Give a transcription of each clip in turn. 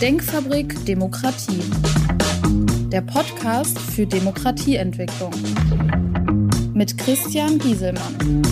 Denkfabrik Demokratie. Der Podcast für Demokratieentwicklung. Mit Christian Gieselmann.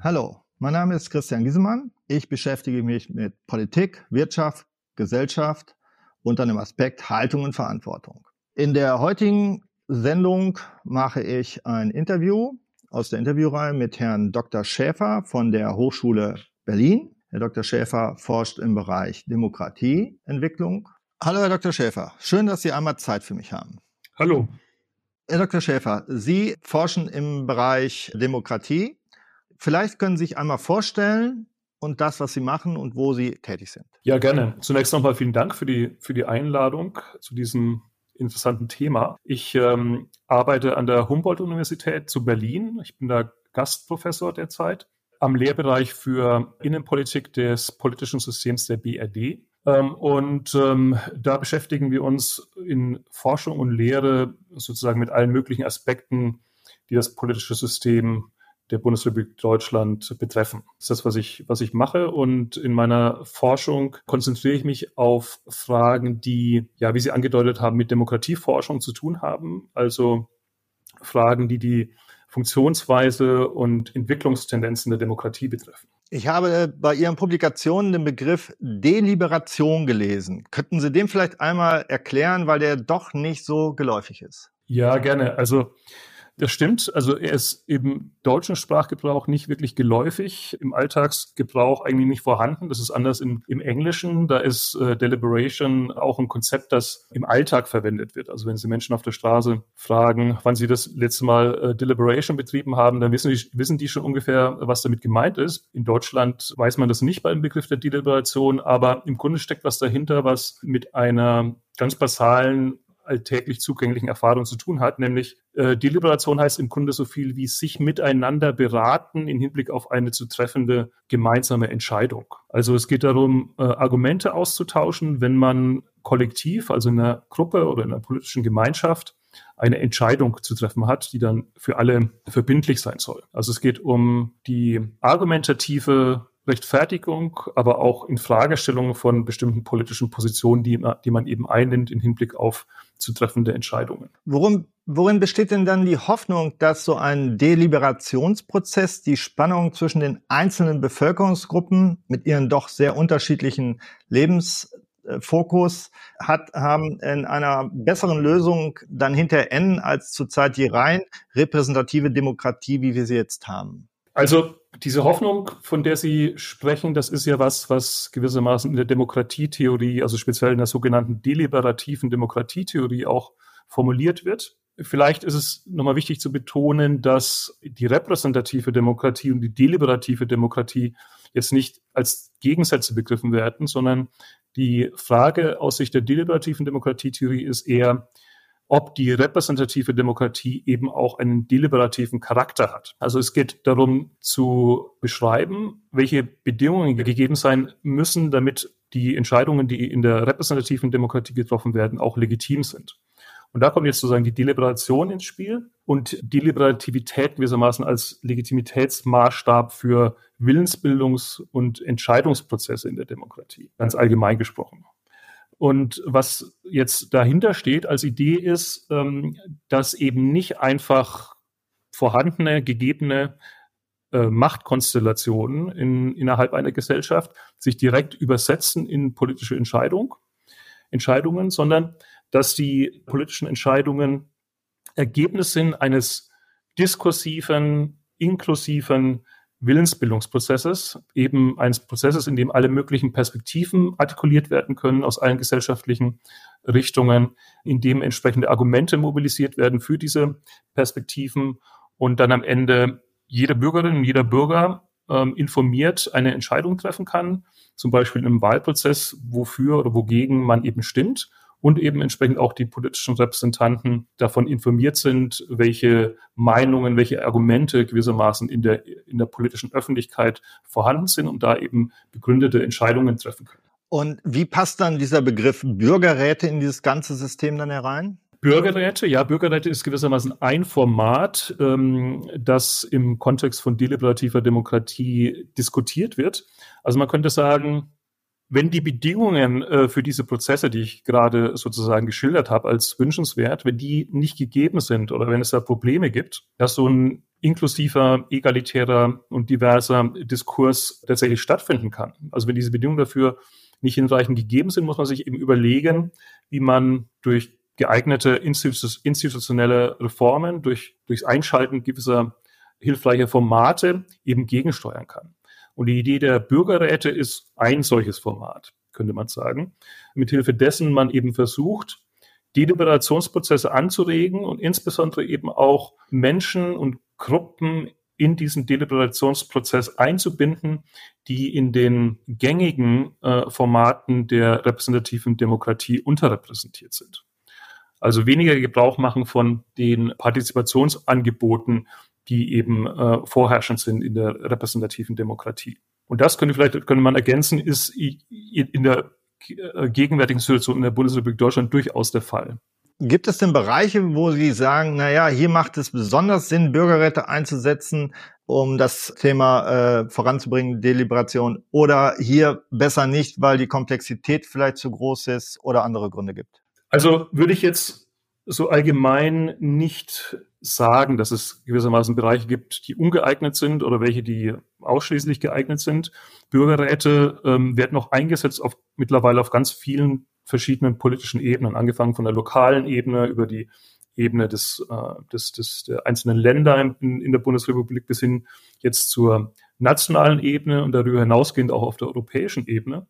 Hallo, mein Name ist Christian Gieselmann. Ich beschäftige mich mit Politik, Wirtschaft, Gesellschaft unter dem Aspekt Haltung und Verantwortung. In der heutigen Sendung mache ich ein Interview aus der Interviewreihe mit Herrn Dr. Schäfer von der Hochschule Berlin. Herr Dr. Schäfer forscht im Bereich Demokratieentwicklung. Hallo, Herr Dr. Schäfer. Schön, dass Sie einmal Zeit für mich haben. Hallo. Herr Dr. Schäfer, Sie forschen im Bereich Demokratie. Vielleicht können Sie sich einmal vorstellen und das, was Sie machen und wo Sie tätig sind. Ja, gerne. Zunächst nochmal vielen Dank für die, für die Einladung zu diesem interessanten Thema. Ich ähm, arbeite an der Humboldt-Universität zu Berlin. Ich bin da Gastprofessor derzeit am Lehrbereich für Innenpolitik des politischen Systems der BRD. Ähm, und ähm, da beschäftigen wir uns in Forschung und Lehre sozusagen mit allen möglichen Aspekten, die das politische System der Bundesrepublik Deutschland betreffen. Das ist das, was ich, was ich mache. Und in meiner Forschung konzentriere ich mich auf Fragen, die, ja, wie Sie angedeutet haben, mit Demokratieforschung zu tun haben. Also Fragen, die die Funktionsweise und Entwicklungstendenzen der Demokratie betreffen. Ich habe bei Ihren Publikationen den Begriff Deliberation gelesen. Könnten Sie den vielleicht einmal erklären, weil der doch nicht so geläufig ist? Ja, gerne. Also das stimmt. Also er ist im deutschen Sprachgebrauch nicht wirklich geläufig, im Alltagsgebrauch eigentlich nicht vorhanden. Das ist anders im, im Englischen. Da ist äh, Deliberation auch ein Konzept, das im Alltag verwendet wird. Also wenn Sie Menschen auf der Straße fragen, wann sie das letzte Mal äh, Deliberation betrieben haben, dann wissen die, wissen die schon ungefähr, was damit gemeint ist. In Deutschland weiß man das nicht beim Begriff der Deliberation, aber im Grunde steckt was dahinter, was mit einer ganz basalen alltäglich zugänglichen Erfahrungen zu tun hat, nämlich äh, Deliberation heißt im Grunde so viel wie sich miteinander beraten im Hinblick auf eine zu treffende gemeinsame Entscheidung. Also es geht darum, äh, Argumente auszutauschen, wenn man kollektiv, also in einer Gruppe oder in einer politischen Gemeinschaft, eine Entscheidung zu treffen hat, die dann für alle verbindlich sein soll. Also es geht um die argumentative Rechtfertigung, aber auch in Fragestellungen von bestimmten politischen Positionen, die, die man eben einnimmt im Hinblick auf zu treffende Entscheidungen. Worum, worin besteht denn dann die Hoffnung, dass so ein Deliberationsprozess die Spannung zwischen den einzelnen Bevölkerungsgruppen mit ihren doch sehr unterschiedlichen Lebensfokus hat, haben in einer besseren Lösung dann hinter enden als zurzeit die rein repräsentative Demokratie, wie wir sie jetzt haben? Also diese Hoffnung, von der Sie sprechen, das ist ja was, was gewissermaßen in der Demokratietheorie, also speziell in der sogenannten deliberativen Demokratietheorie auch formuliert wird. Vielleicht ist es nochmal wichtig zu betonen, dass die repräsentative Demokratie und die deliberative Demokratie jetzt nicht als Gegensätze begriffen werden, sondern die Frage aus Sicht der deliberativen Demokratietheorie ist eher, ob die repräsentative Demokratie eben auch einen deliberativen Charakter hat. Also es geht darum zu beschreiben, welche Bedingungen gegeben sein müssen, damit die Entscheidungen, die in der repräsentativen Demokratie getroffen werden, auch legitim sind. Und da kommt jetzt sozusagen die Deliberation ins Spiel und Deliberativität gewissermaßen als Legitimitätsmaßstab für Willensbildungs- und Entscheidungsprozesse in der Demokratie, ganz allgemein gesprochen. Und was jetzt dahinter steht als Idee ist, ähm, dass eben nicht einfach vorhandene, gegebene äh, Machtkonstellationen in, innerhalb einer Gesellschaft sich direkt übersetzen in politische Entscheidung, Entscheidungen, sondern dass die politischen Entscheidungen Ergebnis sind eines diskursiven, inklusiven Willensbildungsprozesses, eben eines Prozesses, in dem alle möglichen Perspektiven artikuliert werden können aus allen gesellschaftlichen Richtungen, in dem entsprechende Argumente mobilisiert werden für diese Perspektiven und dann am Ende jede Bürgerin und jeder Bürger ähm, informiert eine Entscheidung treffen kann, zum Beispiel im Wahlprozess, wofür oder wogegen man eben stimmt und eben entsprechend auch die politischen Repräsentanten davon informiert sind, welche Meinungen, welche Argumente gewissermaßen in der, in der politischen Öffentlichkeit vorhanden sind und da eben begründete Entscheidungen treffen können. Und wie passt dann dieser Begriff Bürgerräte in dieses ganze System dann herein? Bürgerräte, ja, Bürgerräte ist gewissermaßen ein Format, ähm, das im Kontext von deliberativer Demokratie diskutiert wird. Also man könnte sagen, wenn die Bedingungen äh, für diese Prozesse, die ich gerade sozusagen geschildert habe, als wünschenswert, wenn die nicht gegeben sind oder wenn es da Probleme gibt, dass so ein inklusiver, egalitärer und diverser Diskurs tatsächlich stattfinden kann. Also wenn diese Bedingungen dafür nicht hinreichend gegeben sind, muss man sich eben überlegen, wie man durch geeignete institutionelle Reformen, durch, durchs Einschalten gewisser hilfreicher Formate eben gegensteuern kann. Und die Idee der Bürgerräte ist ein solches Format, könnte man sagen, mithilfe dessen man eben versucht, Deliberationsprozesse anzuregen und insbesondere eben auch Menschen und Gruppen in diesen Deliberationsprozess einzubinden, die in den gängigen äh, Formaten der repräsentativen Demokratie unterrepräsentiert sind. Also weniger Gebrauch machen von den Partizipationsangeboten, die eben äh, vorherrschend sind in der repräsentativen Demokratie. Und das könnte vielleicht könnte man ergänzen, ist in der äh, gegenwärtigen Situation in der Bundesrepublik Deutschland durchaus der Fall. Gibt es denn Bereiche, wo Sie sagen, na ja, hier macht es besonders Sinn, Bürgerräte einzusetzen, um das Thema äh, voranzubringen, Deliberation, oder hier besser nicht, weil die Komplexität vielleicht zu groß ist oder andere Gründe gibt? Also würde ich jetzt so allgemein nicht sagen, dass es gewissermaßen Bereiche gibt, die ungeeignet sind oder welche, die ausschließlich geeignet sind. Bürgerräte ähm, werden noch eingesetzt auf mittlerweile auf ganz vielen verschiedenen politischen Ebenen, angefangen von der lokalen Ebene über die Ebene des, äh, des, des der einzelnen Länder in, in der Bundesrepublik bis hin jetzt zur nationalen Ebene und darüber hinausgehend auch auf der europäischen Ebene.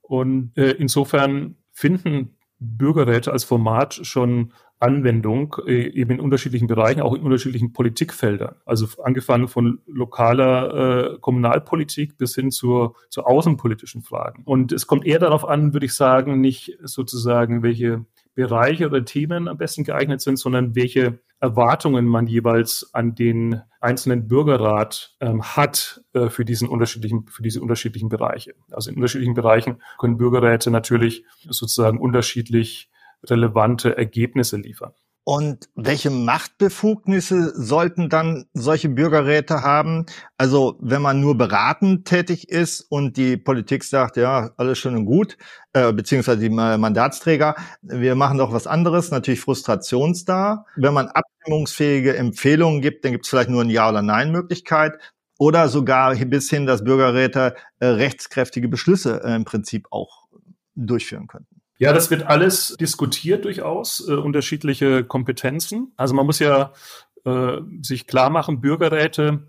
Und äh, insofern finden Bürgerräte als Format schon Anwendung äh, eben in unterschiedlichen Bereichen, auch in unterschiedlichen Politikfeldern. Also angefangen von lokaler äh, Kommunalpolitik bis hin zur, zu außenpolitischen Fragen. Und es kommt eher darauf an, würde ich sagen, nicht sozusagen, welche Bereiche oder Themen am besten geeignet sind, sondern welche Erwartungen man jeweils an den einzelnen Bürgerrat ähm, hat äh, für diesen unterschiedlichen, für diese unterschiedlichen Bereiche. Also in unterschiedlichen Bereichen können Bürgerräte natürlich sozusagen unterschiedlich relevante Ergebnisse liefern. Und welche Machtbefugnisse sollten dann solche Bürgerräte haben? Also wenn man nur beratend tätig ist und die Politik sagt, ja, alles schön und gut, äh, beziehungsweise die Mandatsträger, wir machen doch was anderes, natürlich frustrationsda. Wenn man abstimmungsfähige Empfehlungen gibt, dann gibt es vielleicht nur ein Ja- oder Nein-Möglichkeit. Oder sogar bis hin, dass Bürgerräte äh, rechtskräftige Beschlüsse äh, im Prinzip auch durchführen könnten. Ja, das wird alles diskutiert durchaus, äh, unterschiedliche Kompetenzen. Also man muss ja äh, sich klar machen, Bürgerräte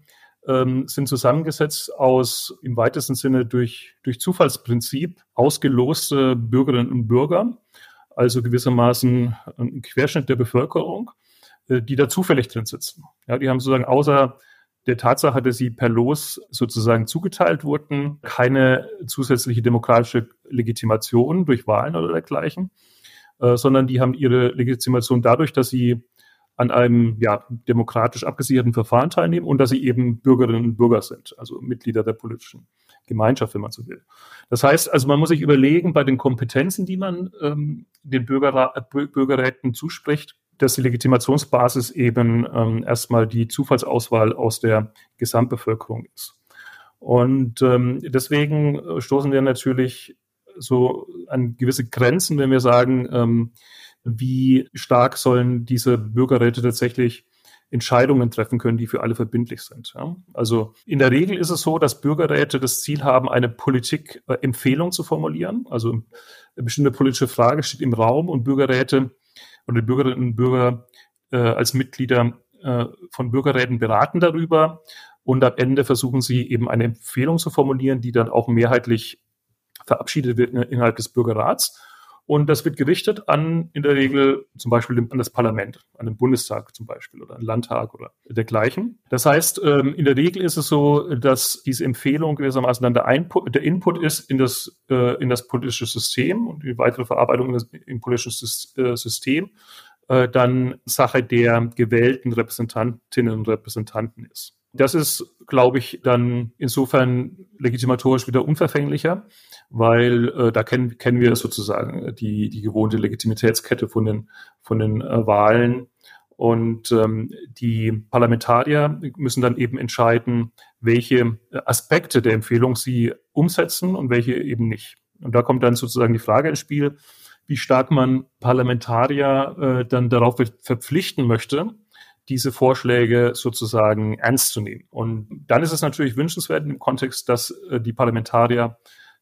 ähm, sind zusammengesetzt aus im weitesten Sinne durch, durch Zufallsprinzip ausgeloste Bürgerinnen und Bürger, also gewissermaßen ein Querschnitt der Bevölkerung, äh, die da zufällig drin sitzen. Ja, die haben sozusagen außer der Tatsache, dass sie per Los sozusagen zugeteilt wurden, keine zusätzliche demokratische Legitimation durch Wahlen oder dergleichen, äh, sondern die haben ihre Legitimation dadurch, dass sie an einem ja, demokratisch abgesicherten Verfahren teilnehmen und dass sie eben Bürgerinnen und Bürger sind, also Mitglieder der politischen Gemeinschaft, wenn man so will. Das heißt, also man muss sich überlegen, bei den Kompetenzen, die man ähm, den Bürgerra Bürgerräten zuspricht, dass die Legitimationsbasis eben ähm, erstmal die Zufallsauswahl aus der Gesamtbevölkerung ist. Und ähm, deswegen stoßen wir natürlich so an gewisse Grenzen, wenn wir sagen, ähm, wie stark sollen diese Bürgerräte tatsächlich Entscheidungen treffen können, die für alle verbindlich sind. Ja? Also in der Regel ist es so, dass Bürgerräte das Ziel haben, eine Politikempfehlung zu formulieren. Also eine bestimmte politische Frage steht im Raum und Bürgerräte oder die Bürgerinnen und Bürger äh, als Mitglieder äh, von Bürgerräten beraten darüber und am Ende versuchen sie eben eine Empfehlung zu formulieren, die dann auch mehrheitlich verabschiedet wird innerhalb des Bürgerrats. Und das wird gerichtet an, in der Regel zum Beispiel an das Parlament, an den Bundestag zum Beispiel oder an den Landtag oder dergleichen. Das heißt, ähm, in der Regel ist es so, dass diese Empfehlung gewissermaßen dann der, Input, der Input ist in das, äh, in das politische System und die weitere Verarbeitung im politischen äh, System äh, dann Sache der gewählten Repräsentantinnen und Repräsentanten ist. Das ist, glaube ich, dann insofern legitimatorisch wieder unverfänglicher, weil äh, da kennen, kennen wir sozusagen die, die gewohnte Legitimitätskette von den, von den äh, Wahlen. Und ähm, die Parlamentarier müssen dann eben entscheiden, welche Aspekte der Empfehlung sie umsetzen und welche eben nicht. Und da kommt dann sozusagen die Frage ins Spiel, wie stark man Parlamentarier äh, dann darauf verpflichten möchte, diese Vorschläge sozusagen ernst zu nehmen. Und dann ist es natürlich wünschenswert im Kontext, dass äh, die Parlamentarier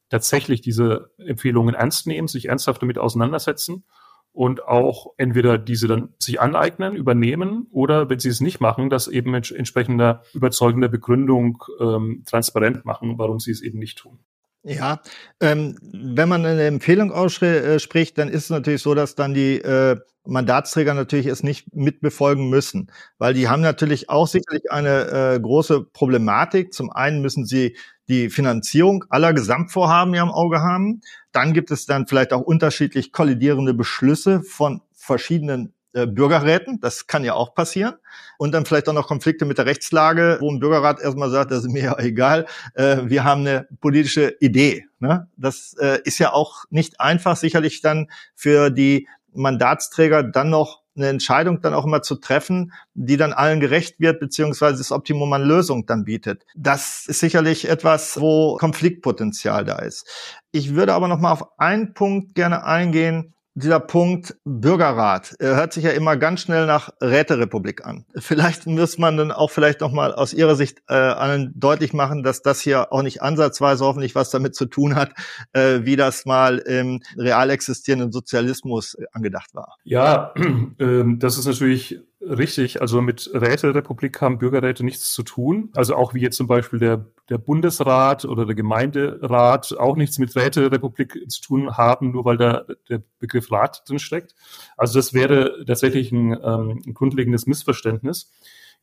tatsächlich diese Empfehlungen ernst nehmen, sich ernsthaft damit auseinandersetzen und auch entweder diese dann sich aneignen, übernehmen oder wenn sie es nicht machen, das eben mit entsprechender überzeugender Begründung ähm, transparent machen, warum sie es eben nicht tun. Ja, ähm, wenn man eine Empfehlung ausspricht, dann ist es natürlich so, dass dann die äh, Mandatsträger natürlich es nicht mitbefolgen müssen, weil die haben natürlich auch sicherlich eine äh, große Problematik. Zum einen müssen sie die Finanzierung aller Gesamtvorhaben ja im Auge haben. Dann gibt es dann vielleicht auch unterschiedlich kollidierende Beschlüsse von verschiedenen äh, Bürgerräten. Das kann ja auch passieren. Und dann vielleicht auch noch Konflikte mit der Rechtslage, wo ein Bürgerrat erstmal sagt, das ist mir ja egal, äh, wir haben eine politische Idee. Ne? Das äh, ist ja auch nicht einfach, sicherlich dann für die Mandatsträger dann noch eine Entscheidung dann auch immer zu treffen, die dann allen gerecht wird, beziehungsweise das Optimum an Lösung dann bietet. Das ist sicherlich etwas, wo Konfliktpotenzial da ist. Ich würde aber noch mal auf einen Punkt gerne eingehen, dieser Punkt Bürgerrat er hört sich ja immer ganz schnell nach Räterepublik an. Vielleicht muss man dann auch vielleicht noch mal aus Ihrer Sicht äh, allen deutlich machen, dass das hier auch nicht ansatzweise hoffentlich was damit zu tun hat, äh, wie das mal im real existierenden Sozialismus angedacht war. Ja, äh, das ist natürlich Richtig, also mit Räterepublik haben Bürgerräte nichts zu tun. Also auch wie jetzt zum Beispiel der, der Bundesrat oder der Gemeinderat auch nichts mit Räterepublik zu tun haben, nur weil da der Begriff Rat drin steckt. Also das wäre tatsächlich ein, ähm, ein grundlegendes Missverständnis.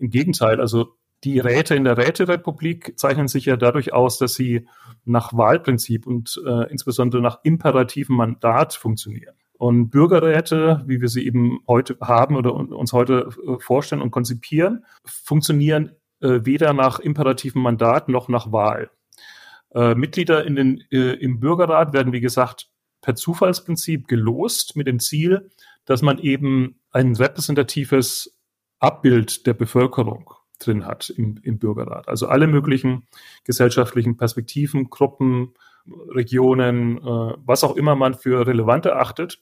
Im Gegenteil, also die Räte in der Räterepublik zeichnen sich ja dadurch aus, dass sie nach Wahlprinzip und äh, insbesondere nach imperativem Mandat funktionieren. Und Bürgerräte, wie wir sie eben heute haben oder uns heute äh, vorstellen und konzipieren, funktionieren äh, weder nach imperativem Mandat noch nach Wahl. Äh, Mitglieder in den, im Bürgerrat werden, wie gesagt, per Zufallsprinzip gelost mit dem Ziel, dass man eben ein repräsentatives Abbild der Bevölkerung drin hat im, im Bürgerrat. Also alle möglichen gesellschaftlichen Perspektiven, Gruppen, Regionen, äh, was auch immer man für relevant erachtet,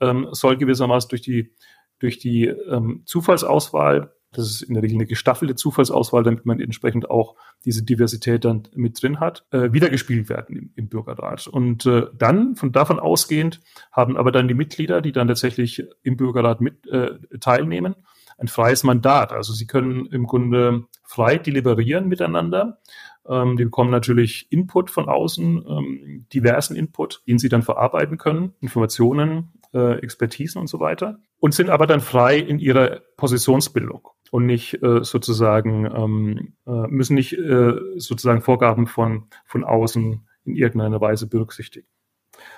ähm, soll gewissermaßen durch die, durch die ähm, Zufallsauswahl, das ist in der Regel eine gestaffelte Zufallsauswahl, damit man entsprechend auch diese Diversität dann mit drin hat, äh, wiedergespielt werden im, im Bürgerrat. Und äh, dann, von davon ausgehend, haben aber dann die Mitglieder, die dann tatsächlich im Bürgerrat mit äh, teilnehmen, ein freies Mandat. Also sie können im Grunde frei deliberieren miteinander ähm, die bekommen natürlich Input von außen, ähm, diversen Input, den sie dann verarbeiten können, Informationen, äh, Expertisen und so weiter. Und sind aber dann frei in ihrer Positionsbildung und nicht äh, sozusagen, ähm, äh, müssen nicht äh, sozusagen Vorgaben von, von außen in irgendeiner Weise berücksichtigen.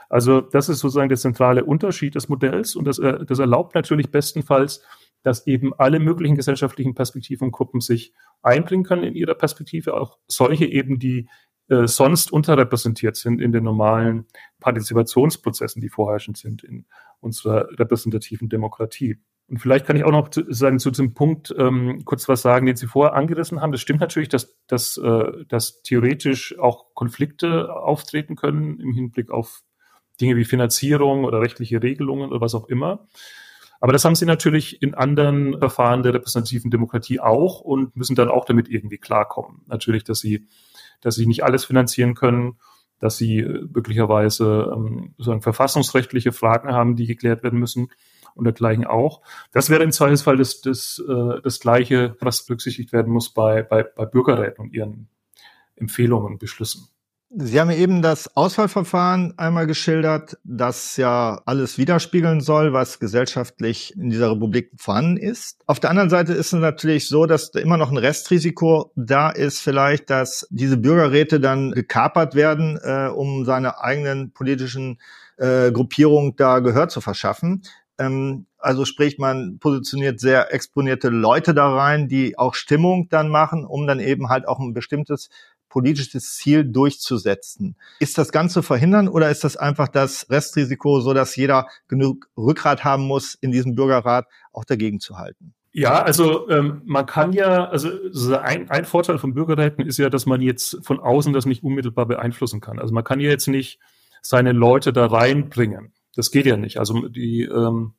Also das ist sozusagen der zentrale Unterschied des Modells und das, äh, das erlaubt natürlich bestenfalls dass eben alle möglichen gesellschaftlichen Perspektiven und Gruppen sich einbringen können in ihrer Perspektive, auch solche eben, die äh, sonst unterrepräsentiert sind in den normalen Partizipationsprozessen, die vorherrschend sind in unserer repräsentativen Demokratie. Und vielleicht kann ich auch noch zu, sagen zu diesem Punkt ähm, kurz was sagen, den Sie vorher angerissen haben. Das stimmt natürlich, dass, dass, äh, dass theoretisch auch Konflikte auftreten können im Hinblick auf Dinge wie Finanzierung oder rechtliche Regelungen oder was auch immer. Aber das haben sie natürlich in anderen Verfahren der repräsentativen Demokratie auch und müssen dann auch damit irgendwie klarkommen. Natürlich, dass sie, dass sie nicht alles finanzieren können, dass sie möglicherweise ähm, sozusagen verfassungsrechtliche Fragen haben, die geklärt werden müssen und dergleichen auch. Das wäre im Zweifelsfall das, das, äh, das Gleiche, was berücksichtigt werden muss bei, bei, bei Bürgerräten und ihren Empfehlungen und Beschlüssen. Sie haben eben das Auswahlverfahren einmal geschildert, das ja alles widerspiegeln soll, was gesellschaftlich in dieser Republik vorhanden ist. Auf der anderen Seite ist es natürlich so, dass da immer noch ein Restrisiko da ist, vielleicht, dass diese Bürgerräte dann gekapert werden, äh, um seine eigenen politischen äh, Gruppierungen da Gehör zu verschaffen. Ähm, also sprich, man positioniert sehr exponierte Leute da rein, die auch Stimmung dann machen, um dann eben halt auch ein bestimmtes politisches Ziel durchzusetzen. Ist das Ganze verhindern oder ist das einfach das Restrisiko, so dass jeder genug Rückgrat haben muss, in diesem Bürgerrat auch dagegen zu halten? Ja, also ähm, man kann ja, also ein, ein Vorteil von Bürgerräten ist ja, dass man jetzt von außen das nicht unmittelbar beeinflussen kann. Also man kann ja jetzt nicht seine Leute da reinbringen. Das geht ja nicht. Also die, ähm,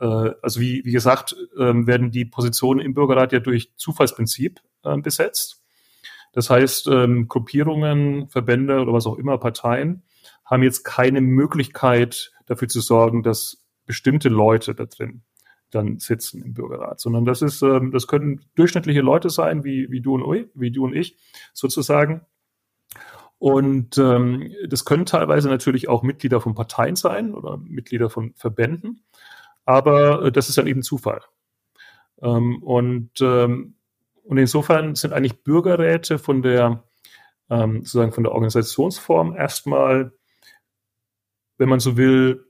äh, also wie, wie gesagt, ähm, werden die Positionen im Bürgerrat ja durch Zufallsprinzip äh, besetzt. Das heißt, ähm, Gruppierungen, Verbände oder was auch immer, Parteien haben jetzt keine Möglichkeit dafür zu sorgen, dass bestimmte Leute da drin dann sitzen im Bürgerrat, sondern das ist, ähm, das können durchschnittliche Leute sein, wie, wie du und ich, wie du und ich sozusagen. Und ähm, das können teilweise natürlich auch Mitglieder von Parteien sein oder Mitglieder von Verbänden, aber äh, das ist dann eben Zufall. Ähm, und, ähm, und insofern sind eigentlich Bürgerräte von der ähm, sozusagen von der Organisationsform erstmal, wenn man so will,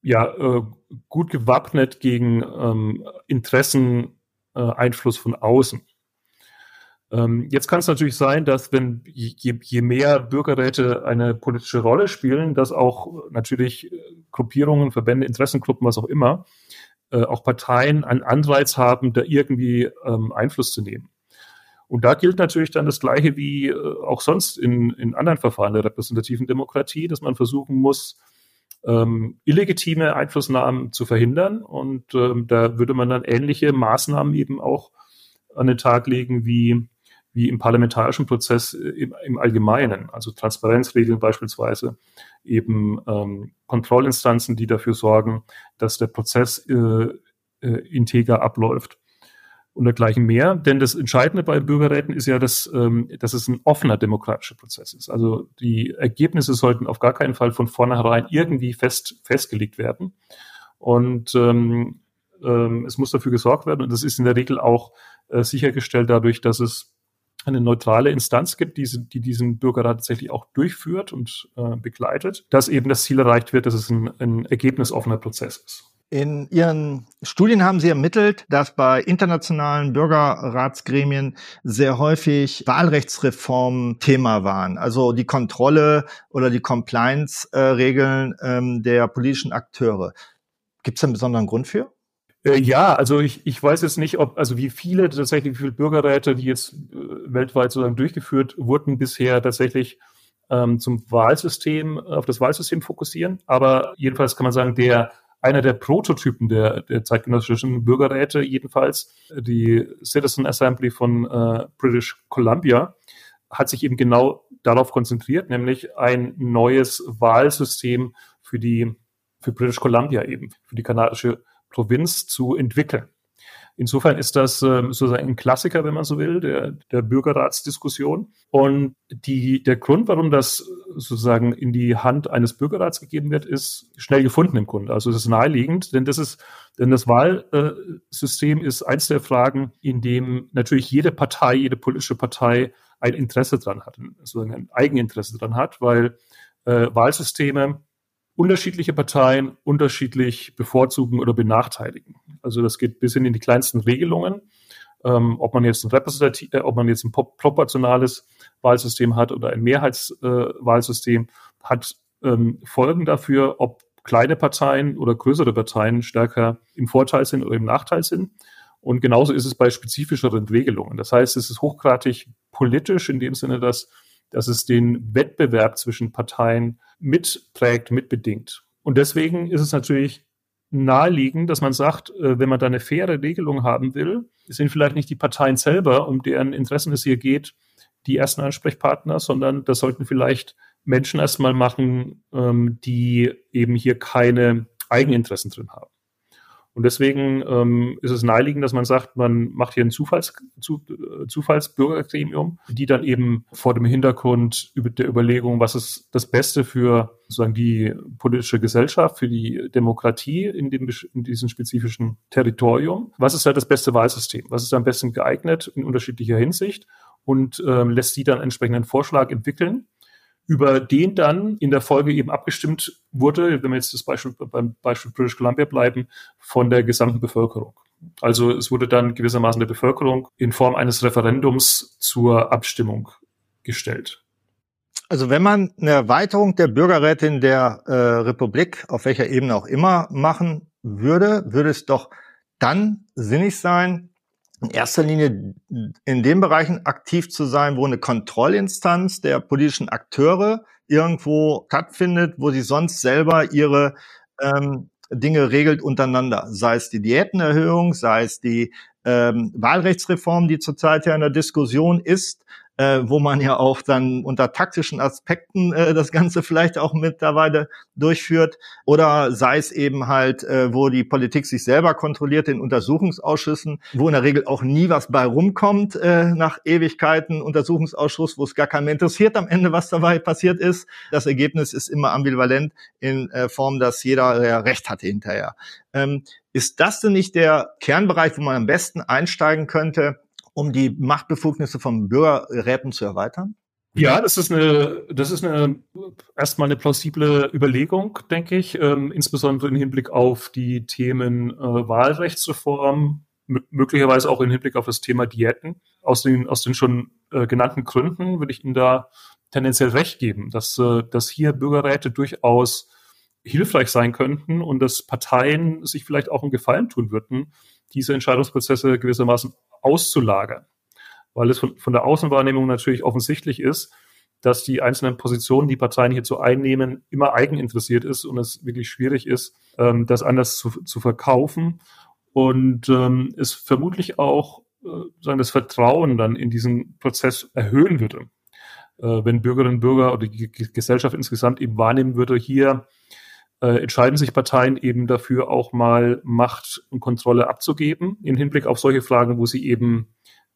ja, äh, gut gewappnet gegen ähm, Interesseneinfluss äh, von außen. Ähm, jetzt kann es natürlich sein, dass wenn je, je mehr Bürgerräte eine politische Rolle spielen, dass auch natürlich Gruppierungen, Verbände, Interessengruppen, was auch immer, äh, auch Parteien einen Anreiz haben, da irgendwie ähm, Einfluss zu nehmen. Und da gilt natürlich dann das Gleiche wie äh, auch sonst in, in anderen Verfahren der repräsentativen Demokratie, dass man versuchen muss, ähm, illegitime Einflussnahmen zu verhindern. Und ähm, da würde man dann ähnliche Maßnahmen eben auch an den Tag legen wie, wie im parlamentarischen Prozess äh, im, im Allgemeinen. Also Transparenzregeln beispielsweise, eben ähm, Kontrollinstanzen, die dafür sorgen, dass der Prozess äh, äh, integer abläuft und dergleichen mehr. Denn das Entscheidende bei Bürgerräten ist ja, dass, ähm, dass es ein offener demokratischer Prozess ist. Also die Ergebnisse sollten auf gar keinen Fall von vornherein irgendwie fest, festgelegt werden. Und ähm, ähm, es muss dafür gesorgt werden, und das ist in der Regel auch äh, sichergestellt dadurch, dass es eine neutrale Instanz gibt, die, die diesen Bürgerrat tatsächlich auch durchführt und äh, begleitet, dass eben das Ziel erreicht wird, dass es ein, ein ergebnisoffener Prozess ist. In Ihren Studien haben Sie ermittelt, dass bei internationalen Bürgerratsgremien sehr häufig Wahlrechtsreformen Thema waren. Also die Kontrolle oder die Compliance-Regeln ähm, der politischen Akteure. Gibt es einen besonderen Grund für? Äh, ja, also ich, ich weiß jetzt nicht, ob, also wie viele tatsächlich, wie viele Bürgerräte, die jetzt äh, weltweit sozusagen durchgeführt wurden, bisher tatsächlich ähm, zum Wahlsystem, auf das Wahlsystem fokussieren. Aber jedenfalls kann man sagen, der einer der Prototypen der, der zeitgenössischen Bürgerräte, jedenfalls die Citizen Assembly von äh, British Columbia, hat sich eben genau darauf konzentriert, nämlich ein neues Wahlsystem für die für British Columbia eben, für die kanadische Provinz zu entwickeln. Insofern ist das ähm, sozusagen ein Klassiker, wenn man so will, der, der Bürgerratsdiskussion. Und die, der Grund, warum das sozusagen in die Hand eines Bürgerrats gegeben wird, ist schnell gefunden im Grunde. Also es ist naheliegend, denn das ist, denn das Wahlsystem ist eins der Fragen, in dem natürlich jede Partei, jede politische Partei ein Interesse dran hat, sozusagen ein Eigeninteresse dran hat, weil äh, Wahlsysteme unterschiedliche Parteien unterschiedlich bevorzugen oder benachteiligen. Also das geht bis hin in die kleinsten Regelungen. Ähm, ob man jetzt ein repräsentativ, äh, ob man jetzt ein proportionales Wahlsystem hat oder ein Mehrheitswahlsystem, äh, hat ähm, Folgen dafür, ob kleine Parteien oder größere Parteien stärker im Vorteil sind oder im Nachteil sind. Und genauso ist es bei spezifischeren Regelungen. Das heißt, es ist hochgradig politisch in dem Sinne, dass, dass es den Wettbewerb zwischen Parteien mitprägt, mitbedingt. Und deswegen ist es natürlich naheliegend, dass man sagt, äh, wenn man da eine faire Regelung haben will, sind vielleicht nicht die Parteien selber, um deren Interessen es hier geht, die ersten Ansprechpartner, sondern das sollten vielleicht Menschen erstmal machen, ähm, die eben hier keine Eigeninteressen drin haben. Und deswegen ähm, ist es naheliegend, dass man sagt, man macht hier ein Zufalls, zu, äh, Zufallsbürgergremium, die dann eben vor dem Hintergrund über der Überlegung, was ist das Beste für sozusagen die politische Gesellschaft, für die Demokratie in, dem, in diesem spezifischen Territorium, was ist da das beste Wahlsystem, was ist am besten geeignet in unterschiedlicher Hinsicht? Und ähm, lässt sie dann entsprechend einen Vorschlag entwickeln über den dann in der Folge eben abgestimmt wurde, wenn wir jetzt das Beispiel beim Beispiel British Columbia bleiben, von der gesamten Bevölkerung. Also es wurde dann gewissermaßen der Bevölkerung in Form eines Referendums zur Abstimmung gestellt. Also wenn man eine Erweiterung der Bürgerrätin der äh, Republik, auf welcher Ebene auch immer, machen würde, würde es doch dann sinnig sein, in erster Linie in den Bereichen aktiv zu sein, wo eine Kontrollinstanz der politischen Akteure irgendwo stattfindet, wo sie sonst selber ihre ähm, Dinge regelt untereinander. Sei es die Diätenerhöhung, sei es die ähm, Wahlrechtsreform, die zurzeit ja in der Diskussion ist, äh, wo man ja auch dann unter taktischen Aspekten äh, das Ganze vielleicht auch mittlerweile durchführt. Oder sei es eben halt, äh, wo die Politik sich selber kontrolliert in Untersuchungsausschüssen, wo in der Regel auch nie was bei rumkommt äh, nach Ewigkeiten Untersuchungsausschuss, wo es gar keinem interessiert am Ende, was dabei passiert ist. Das Ergebnis ist immer ambivalent in äh, Form, dass jeder ja Recht hatte hinterher. Ähm, ist das denn nicht der Kernbereich, wo man am besten einsteigen könnte, um die Machtbefugnisse von Bürgerräten zu erweitern? Ja, das ist eine, das ist eine erstmal eine plausible Überlegung, denke ich, ähm, insbesondere im Hinblick auf die Themen äh, Wahlrechtsreform, möglicherweise auch im Hinblick auf das Thema Diäten. Aus den, aus den schon äh, genannten Gründen würde ich Ihnen da tendenziell recht geben, dass, äh, dass hier Bürgerräte durchaus hilfreich sein könnten und dass Parteien sich vielleicht auch einen Gefallen tun würden, diese Entscheidungsprozesse gewissermaßen auszulagern. Weil es von, von der Außenwahrnehmung natürlich offensichtlich ist, dass die einzelnen Positionen, die Parteien hierzu einnehmen, immer eigeninteressiert ist und es wirklich schwierig ist, ähm, das anders zu, zu verkaufen. Und ähm, es vermutlich auch äh, das Vertrauen dann in diesen Prozess erhöhen würde. Äh, wenn Bürgerinnen und Bürger oder die Gesellschaft insgesamt eben wahrnehmen würde, hier äh, entscheiden sich Parteien eben dafür, auch mal Macht und Kontrolle abzugeben, in Hinblick auf solche Fragen, wo sie eben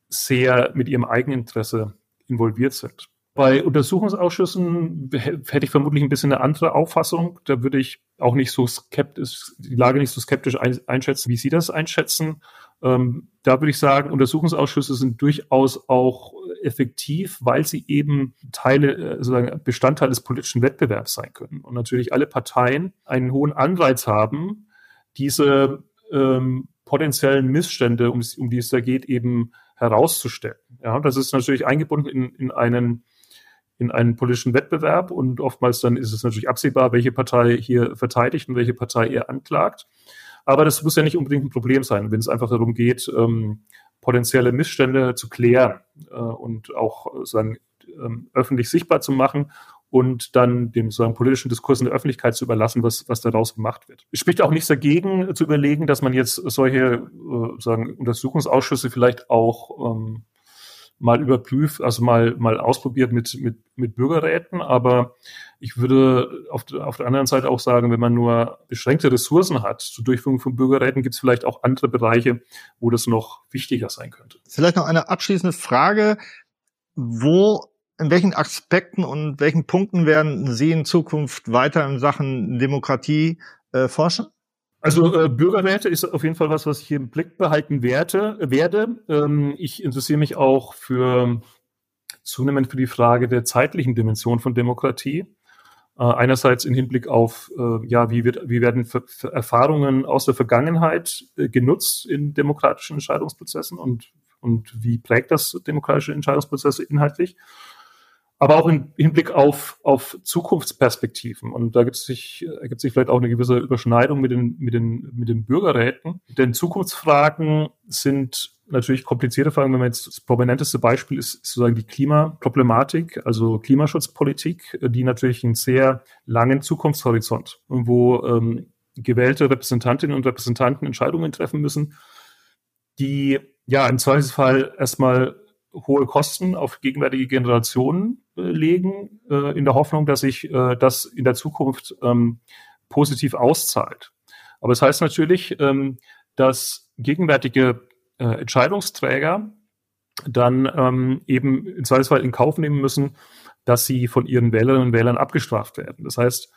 sehr mit ihrem Eigeninteresse involviert sind. Bei Untersuchungsausschüssen hätte ich vermutlich ein bisschen eine andere Auffassung. Da würde ich auch nicht so skeptisch, die Lage nicht so skeptisch einschätzen, wie Sie das einschätzen. Ähm, da würde ich sagen, Untersuchungsausschüsse sind durchaus auch effektiv, weil sie eben Teile, äh, sozusagen Bestandteil des politischen Wettbewerbs sein können. Und natürlich alle Parteien einen hohen Anreiz haben, diese ähm, potenziellen Missstände, um, um die es da geht, eben herauszustellen. Ja, das ist natürlich eingebunden in, in einen in einen politischen Wettbewerb und oftmals dann ist es natürlich absehbar, welche Partei hier verteidigt und welche Partei eher anklagt. Aber das muss ja nicht unbedingt ein Problem sein, wenn es einfach darum geht, ähm, potenzielle Missstände zu klären äh, und auch sagen, ähm, öffentlich sichtbar zu machen und dann dem sozusagen politischen Diskurs in der Öffentlichkeit zu überlassen, was, was daraus gemacht wird. Es spricht auch nichts dagegen, zu überlegen, dass man jetzt solche äh, sagen, Untersuchungsausschüsse vielleicht auch ähm, mal überprüft, also mal, mal ausprobiert mit, mit, mit Bürgerräten. Aber ich würde auf, auf der anderen Seite auch sagen, wenn man nur beschränkte Ressourcen hat zur Durchführung von Bürgerräten, gibt es vielleicht auch andere Bereiche, wo das noch wichtiger sein könnte. Vielleicht noch eine abschließende Frage. Wo in welchen Aspekten und welchen Punkten werden Sie in Zukunft weiter in Sachen Demokratie äh, forschen? Also äh, Bürgerräte ist auf jeden Fall was, was ich hier im Blick behalten werde. werde. Ähm, ich interessiere mich auch für zunehmend für die Frage der zeitlichen Dimension von Demokratie. Äh, einerseits im Hinblick auf, äh, ja, wie, wird, wie werden Erfahrungen aus der Vergangenheit äh, genutzt in demokratischen Entscheidungsprozessen und, und wie prägt das demokratische Entscheidungsprozesse inhaltlich? Aber auch im Hinblick auf, auf Zukunftsperspektiven. Und da gibt sich, ergibt sich vielleicht auch eine gewisse Überschneidung mit den, mit den, mit den Bürgerräten. Denn Zukunftsfragen sind natürlich komplizierte Fragen. Wenn man jetzt das prominenteste Beispiel ist, ist sozusagen die Klimaproblematik, also Klimaschutzpolitik, die natürlich einen sehr langen Zukunftshorizont, wo ähm, gewählte Repräsentantinnen und Repräsentanten Entscheidungen treffen müssen, die ja im Zweifelsfall erstmal hohe Kosten auf gegenwärtige Generationen legen, äh, in der Hoffnung, dass sich äh, das in der Zukunft ähm, positiv auszahlt. Aber es das heißt natürlich, ähm, dass gegenwärtige äh, Entscheidungsträger dann ähm, eben im Zweifelsfall in Kauf nehmen müssen, dass sie von ihren Wählerinnen und Wählern abgestraft werden. Das heißt,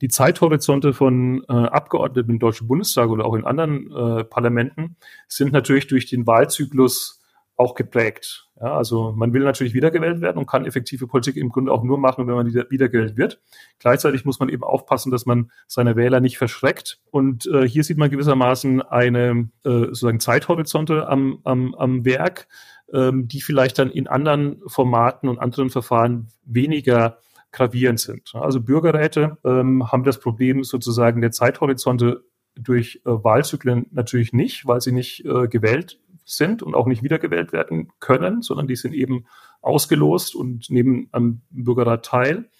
die Zeithorizonte von äh, Abgeordneten im Deutschen Bundestag oder auch in anderen äh, Parlamenten sind natürlich durch den Wahlzyklus auch geprägt. Ja, also man will natürlich wiedergewählt werden und kann effektive Politik im Grunde auch nur machen, wenn man wieder, wiedergewählt wird. Gleichzeitig muss man eben aufpassen, dass man seine Wähler nicht verschreckt. Und äh, hier sieht man gewissermaßen eine äh, sozusagen Zeithorizonte am, am, am Werk, ähm, die vielleicht dann in anderen Formaten und anderen Verfahren weniger gravierend sind. Also Bürgerräte ähm, haben das Problem sozusagen der Zeithorizonte durch äh, Wahlzyklen natürlich nicht, weil sie nicht äh, gewählt sind und auch nicht wiedergewählt werden können, sondern die sind eben ausgelost und nehmen am Bürgerrat teil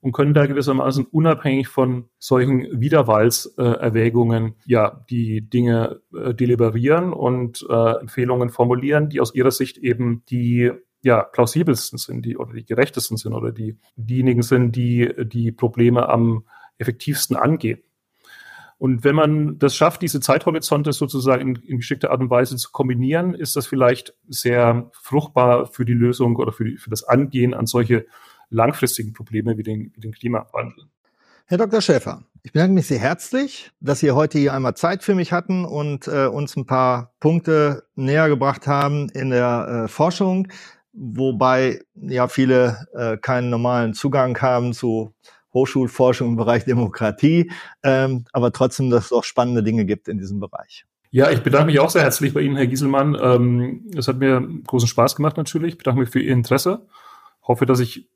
und können da gewissermaßen unabhängig von solchen Wiederwahlserwägungen ja die Dinge äh, deliberieren und äh, Empfehlungen formulieren, die aus ihrer Sicht eben die ja plausibelsten sind, die oder die gerechtesten sind oder die diejenigen sind, die die Probleme am effektivsten angehen. Und wenn man das schafft, diese Zeithorizonte sozusagen in, in geschickter Art und Weise zu kombinieren, ist das vielleicht sehr fruchtbar für die Lösung oder für, die, für das Angehen an solche langfristigen Probleme wie den, wie den Klimawandel. Herr Dr. Schäfer, ich bedanke mich sehr herzlich, dass Sie heute hier einmal Zeit für mich hatten und äh, uns ein paar Punkte näher gebracht haben in der äh, Forschung, wobei ja viele äh, keinen normalen Zugang haben zu Hochschulforschung im Bereich Demokratie, ähm, aber trotzdem, dass es auch spannende Dinge gibt in diesem Bereich. Ja, ich bedanke mich auch sehr herzlich bei Ihnen, Herr Gieselmann. Ähm, es hat mir großen Spaß gemacht natürlich. Ich bedanke mich für Ihr Interesse. Hoffe, dass ich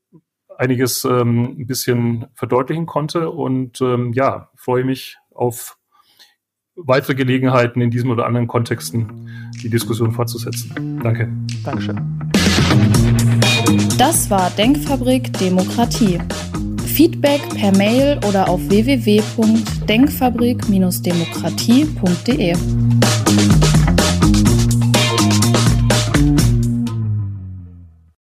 einiges ähm, ein bisschen verdeutlichen konnte und ähm, ja, freue mich auf weitere Gelegenheiten in diesem oder anderen Kontexten die Diskussion fortzusetzen. Danke. Dankeschön. Das war Denkfabrik Demokratie. Feedback per Mail oder auf www.denkfabrik-demokratie.de.